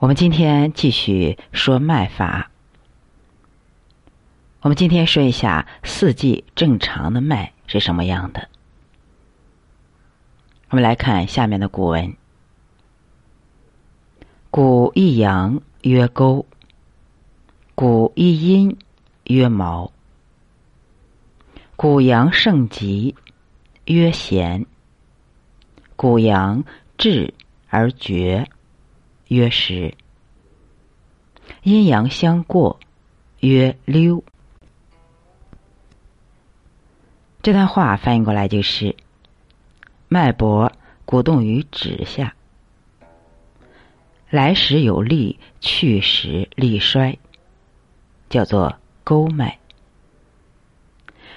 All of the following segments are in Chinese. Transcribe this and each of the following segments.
我们今天继续说脉法。我们今天说一下四季正常的脉是什么样的。我们来看下面的古文：古一阳曰沟，古一阴曰毛，古阳盛极曰弦，古阳至而绝。曰时，阴阳相过，曰溜。这段话翻译过来就是：脉搏鼓动于指下，来时有力，去时力衰，叫做沟脉；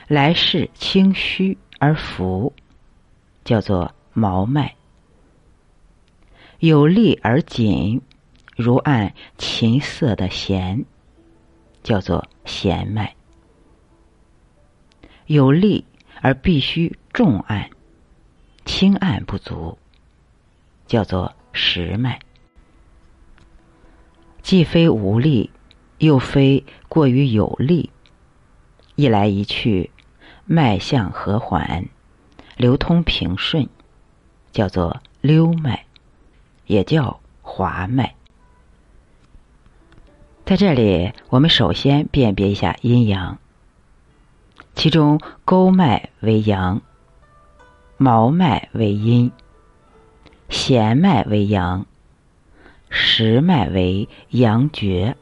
来势清虚而浮，叫做毛脉。有力而紧，如按琴瑟的弦，叫做弦脉；有力而必须重按，轻按不足，叫做实脉。既非无力，又非过于有力，一来一去，脉象和缓，流通平顺，叫做溜脉。也叫滑脉。在这里，我们首先辨别一下阴阳。其中，沟脉为阳，毛脉为阴，弦脉为阳，实脉为阳绝，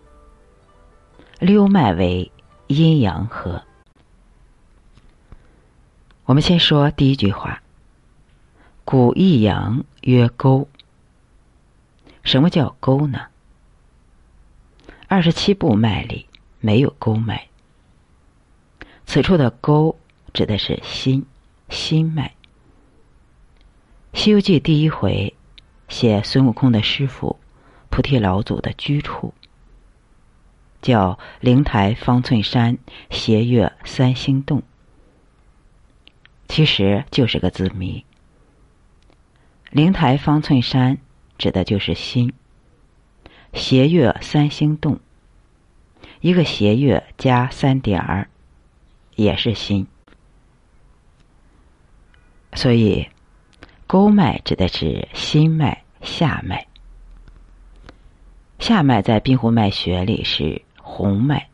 溜脉为阴阳合。我们先说第一句话：“古一阳曰沟。”什么叫沟呢？二十七部脉里没有沟脉。此处的沟指的是心心脉。《西游记》第一回写孙悟空的师傅菩提老祖的居处，叫灵台方寸山斜月三星洞，其实就是个字谜。灵台方寸山。指的就是心。斜月三星洞，一个斜月加三点儿，也是心。所以，沟脉指的是心脉下脉。下脉在滨湖脉学里是红脉，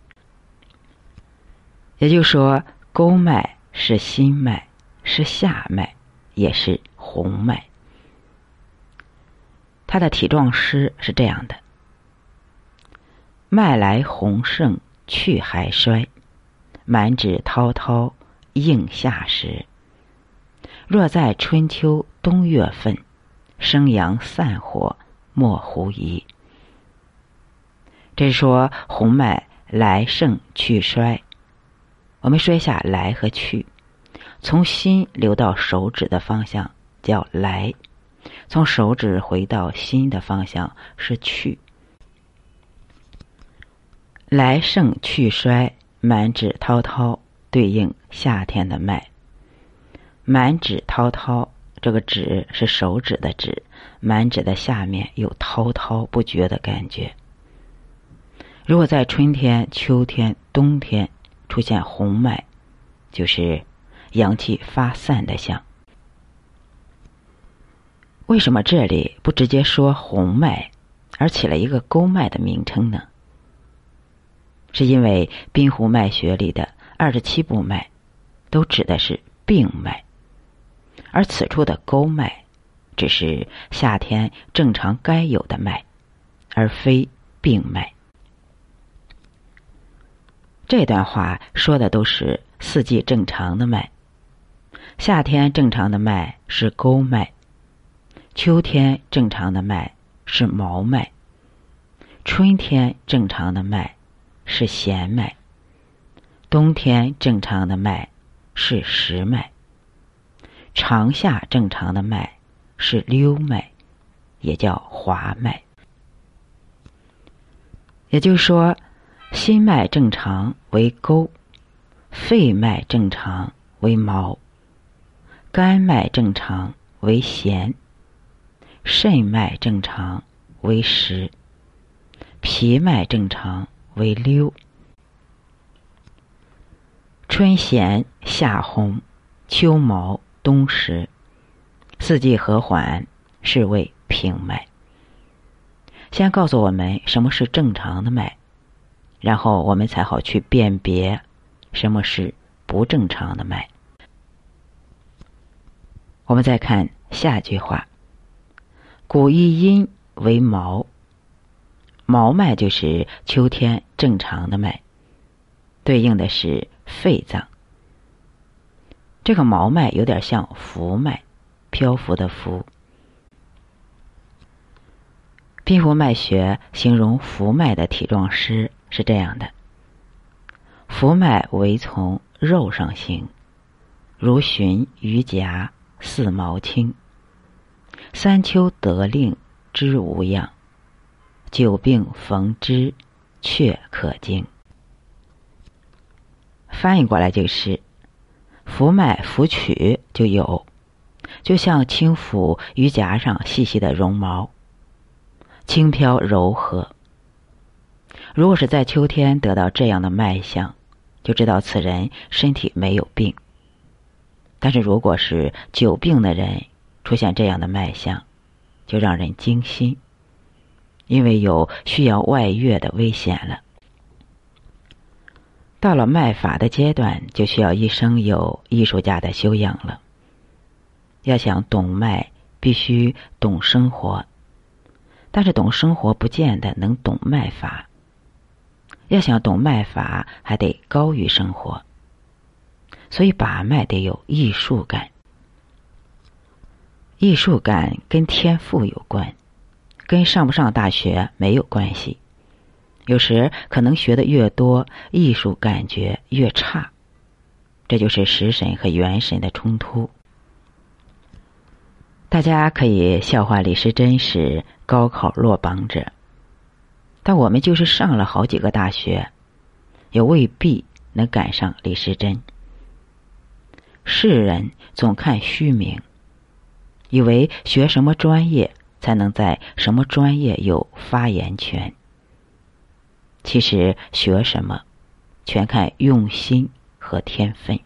也就是说，沟脉是心脉，是下脉，也是红脉。他的体状诗是这样的：脉来洪盛去还衰，满指滔滔应夏时。若在春秋冬月份，生阳散火莫狐疑。这是说红脉来盛去衰。我们说一下来和去，从心流到手指的方向叫来。从手指回到心的方向是去，来盛去衰，满指滔滔，对应夏天的脉。满指滔滔，这个指是手指的指，满指的下面有滔滔不绝的感觉。如果在春天、秋天、冬天出现红脉，就是阳气发散的象。为什么这里不直接说红脉，而起了一个沟脉的名称呢？是因为滨湖脉学里的二十七部脉，都指的是病脉，而此处的沟脉，只是夏天正常该有的脉，而非病脉。这段话说的都是四季正常的脉，夏天正常的脉是沟脉。秋天正常的脉是毛脉，春天正常的脉是弦脉，冬天正常的脉是实脉，长夏正常的脉是溜脉，也叫滑脉。也就是说，心脉正常为沟，肺脉正常为毛，肝脉正常为弦。肾脉正常为实，脾脉正常为溜。春弦夏红，秋毛冬实，四季和缓，是谓平脉。先告诉我们什么是正常的脉，然后我们才好去辨别什么是不正常的脉。我们再看下句话：“古一阴为毛，毛脉就是秋天正常的脉，对应的是。”肺脏，这个毛脉有点像浮脉，漂浮的浮。冰湖脉学形容浮脉的体状湿是这样的：浮脉为从肉上行，如寻鱼夹，似毛青。三秋得令知无恙，久病逢之，却可惊。翻译过来就是：浮脉浮取就有，就像轻抚鱼夹上细细的绒毛，轻飘柔和。如果是在秋天得到这样的脉象，就知道此人身体没有病。但是如果是久病的人出现这样的脉象，就让人惊心，因为有需要外越的危险了。到了卖法的阶段，就需要一生有艺术家的修养了。要想懂脉，必须懂生活，但是懂生活不见得能懂卖法。要想懂卖法，还得高于生活，所以把脉得有艺术感。艺术感跟天赋有关，跟上不上大学没有关系。有时可能学的越多，艺术感觉越差，这就是食神和元神的冲突。大家可以笑话李时珍是高考落榜者，但我们就是上了好几个大学，也未必能赶上李时珍。世人总看虚名，以为学什么专业才能在什么专业有发言权。其实学什么，全看用心和天分。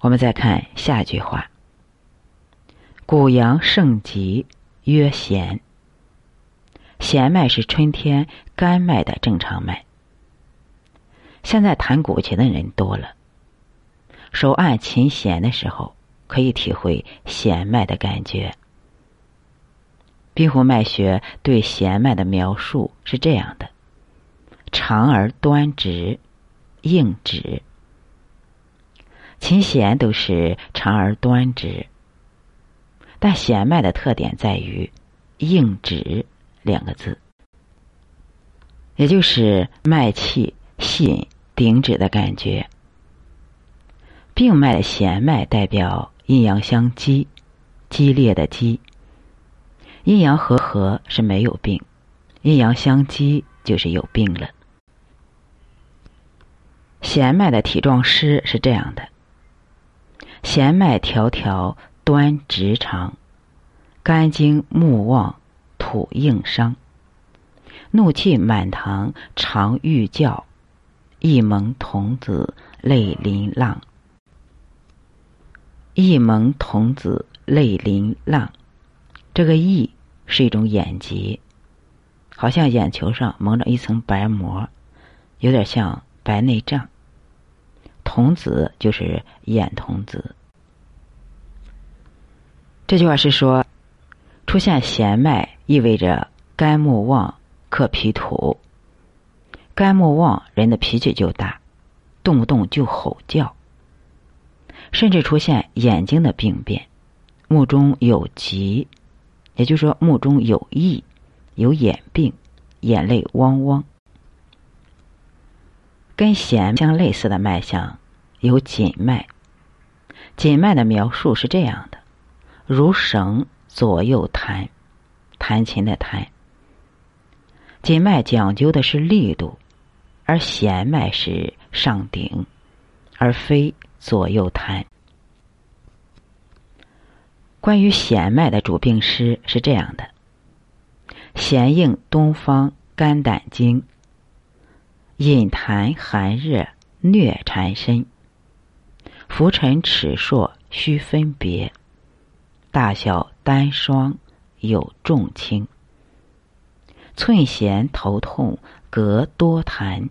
我们再看下句话：“谷阳盛极，曰弦。”弦脉是春天肝脉的正常脉。现在弹古琴的人多了，手按琴弦的时候，可以体会弦脉的感觉。冰湖脉学对弦脉的描述是这样的：长而端直，硬直。琴弦都是长而端直，但弦脉的特点在于“硬直”两个字，也就是脉气细顶直的感觉。病脉的弦脉代表阴阳相激，激烈的激。阴阳和合是没有病，阴阳相激就是有病了。弦脉的体状诗是这样的：弦脉条条端直长，肝经目旺土硬伤，怒气满堂常欲叫，一蒙童子泪淋浪，一蒙童子泪淋浪。这个翳是一种眼疾，好像眼球上蒙着一层白膜，有点像白内障。童子就是眼童子。这句话是说，出现弦脉意味着肝木旺克脾土，肝木旺人的脾气就大，动不动就吼叫，甚至出现眼睛的病变，目中有疾。也就是说，目中有翳，有眼病，眼泪汪汪。跟弦相类似的脉象有紧脉。紧脉的描述是这样的：如绳左右弹，弹琴的弹。紧脉讲究的是力度，而弦脉是上顶，而非左右弹。关于弦脉的主病诗是这样的：弦应东方肝胆经，引痰寒热虐缠身，浮沉齿硕须分别，大小单双有重轻，寸弦头痛隔多痰，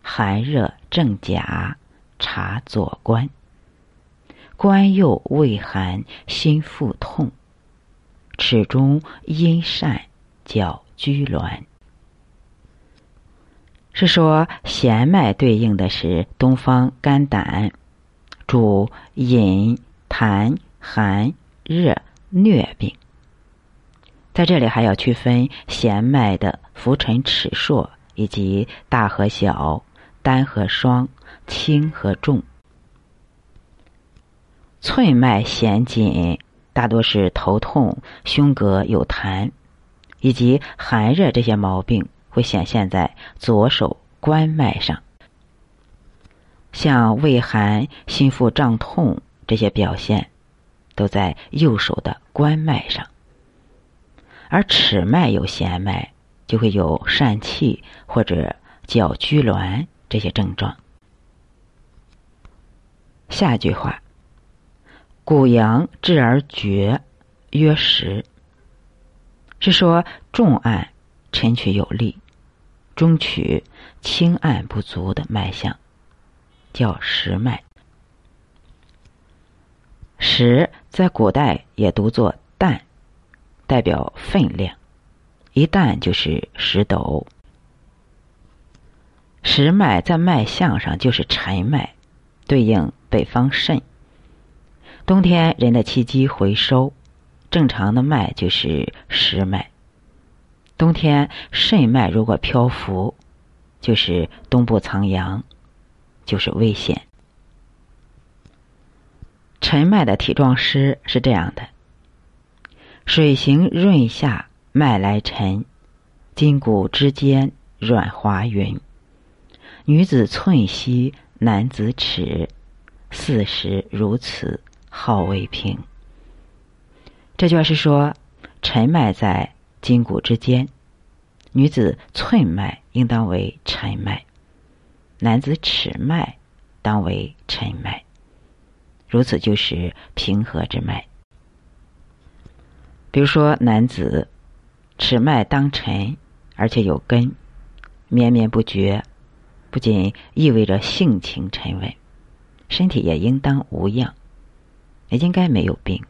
寒热正甲。察左关，关右畏寒心腹痛，齿中阴疝。叫居挛，是说弦脉对应的是东方肝胆，主饮痰寒热疟病。在这里还要区分弦脉的浮沉尺数以及大和小、单和双、轻和重。寸脉弦紧，大多是头痛、胸膈有痰。以及寒热这些毛病会显现在左手关脉上，像畏寒、心腹胀痛这些表现，都在右手的关脉上。而尺脉有弦脉，就会有疝气或者脚拘挛这些症状。下一句话：谷阳至而绝，曰实。是说重按沉曲有力，中曲轻按不足的脉象，叫实脉。实在古代也读作旦，代表分量，一旦就是十斗。实脉在脉象上就是沉脉，对应北方肾。冬天人的气机回收。正常的脉就是实脉。冬天肾脉如果漂浮，就是东部藏阳，就是危险。沉脉的体状诗是这样的：水行润下，脉来沉，筋骨之间软滑匀。女子寸膝，男子尺，四时如此，号为平。这就是说，沉脉在筋骨之间，女子寸脉应当为沉脉，男子尺脉当为沉脉，如此就是平和之脉。比如说，男子尺脉当沉，而且有根，绵绵不绝，不仅意味着性情沉稳，身体也应当无恙，也应该没有病。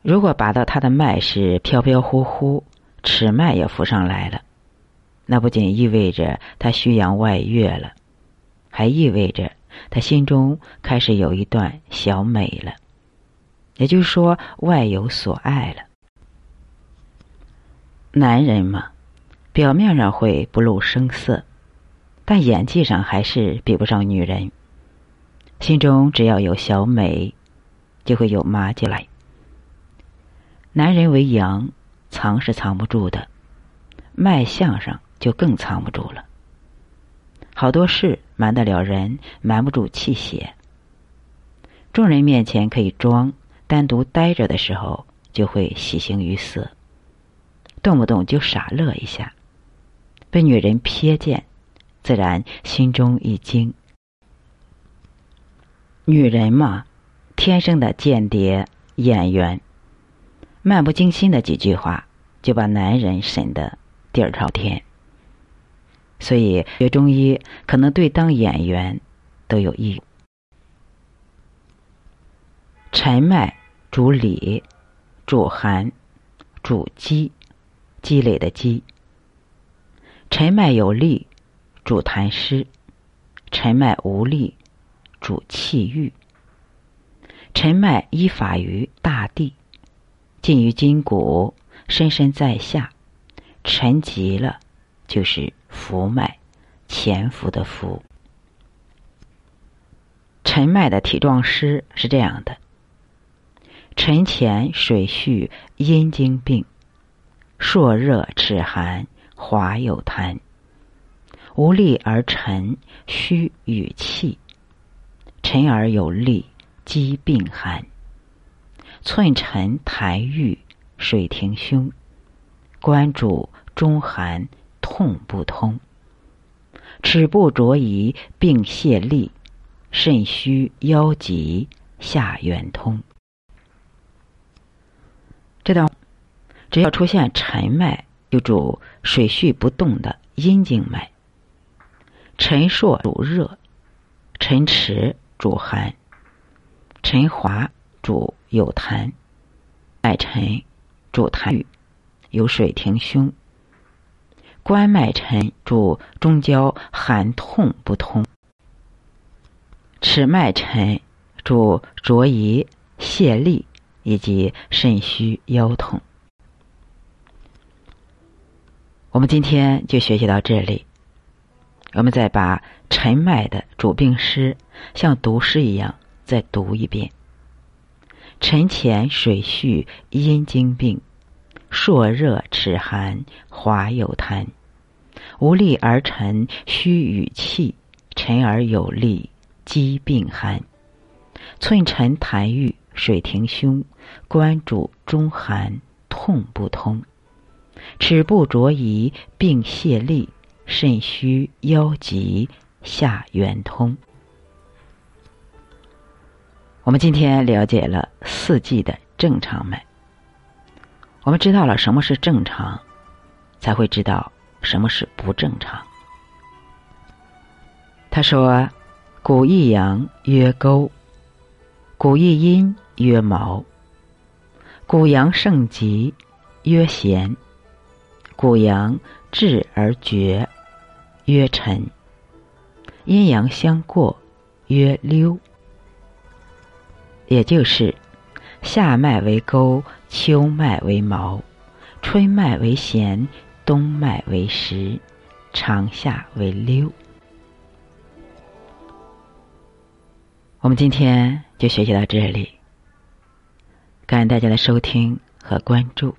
如果拔到他的脉是飘飘忽忽，尺脉也浮上来了，那不仅意味着他虚阳外越了，还意味着他心中开始有一段小美了，也就是说外有所爱了。男人嘛，表面上会不露声色，但演技上还是比不上女人。心中只要有小美，就会有麻进来。男人为阳，藏是藏不住的，脉象上就更藏不住了。好多事瞒得了人，瞒不住气血。众人面前可以装，单独待着的时候就会喜形于色，动不动就傻乐一下，被女人瞥见，自然心中一惊。女人嘛，天生的间谍演员。漫不经心的几句话，就把男人审得底儿朝天。所以学中医可能对当演员都有益。沉脉主里，主寒，主积，积累的积。沉脉有力，主痰湿；沉脉无力，主气郁。沉脉依法于大地。近于筋骨，深深在下，沉极了，就是浮脉，潜伏的伏。沉脉的体状湿是这样的：沉潜水蓄阴经病，朔热齿寒滑有痰，无力而沉，虚与气，沉而有力，积病寒。寸沉痰郁，水停胸，关主中寒，痛不通。齿不着仪，并泄痢，肾虚腰急，下圆通。这段只要出现沉脉，就主水蓄不动的阴经脉。沉硕主热，沉迟主寒，沉滑主有痰，脉沉主痰郁，有水停胸。关脉沉主中焦寒痛不通，尺脉沉主浊遗泄痢以及肾虚腰痛。我们今天就学习到这里，我们再把沉脉的主病诗像读诗一样再读一遍：沉潜水蓄阴经病，朔热齿寒滑有痰。无力而沉，虚与气；沉而有力，积病寒。寸沉痰郁，水停胸，关主中寒，痛不通。齿不着仪，并泄痢，肾虚腰急，下圆通。我们今天了解了四季的正常脉，我们知道了什么是正常，才会知道。什么是不正常？他说：“谷一阳曰沟，谷一阴曰毛，谷阳盛极曰咸，谷阳至而绝曰沉，阴阳相过曰溜。也就是夏脉为沟，秋脉为毛，春脉为弦。”冬脉为实，长夏为溜。我们今天就学习到这里，感恩大家的收听和关注。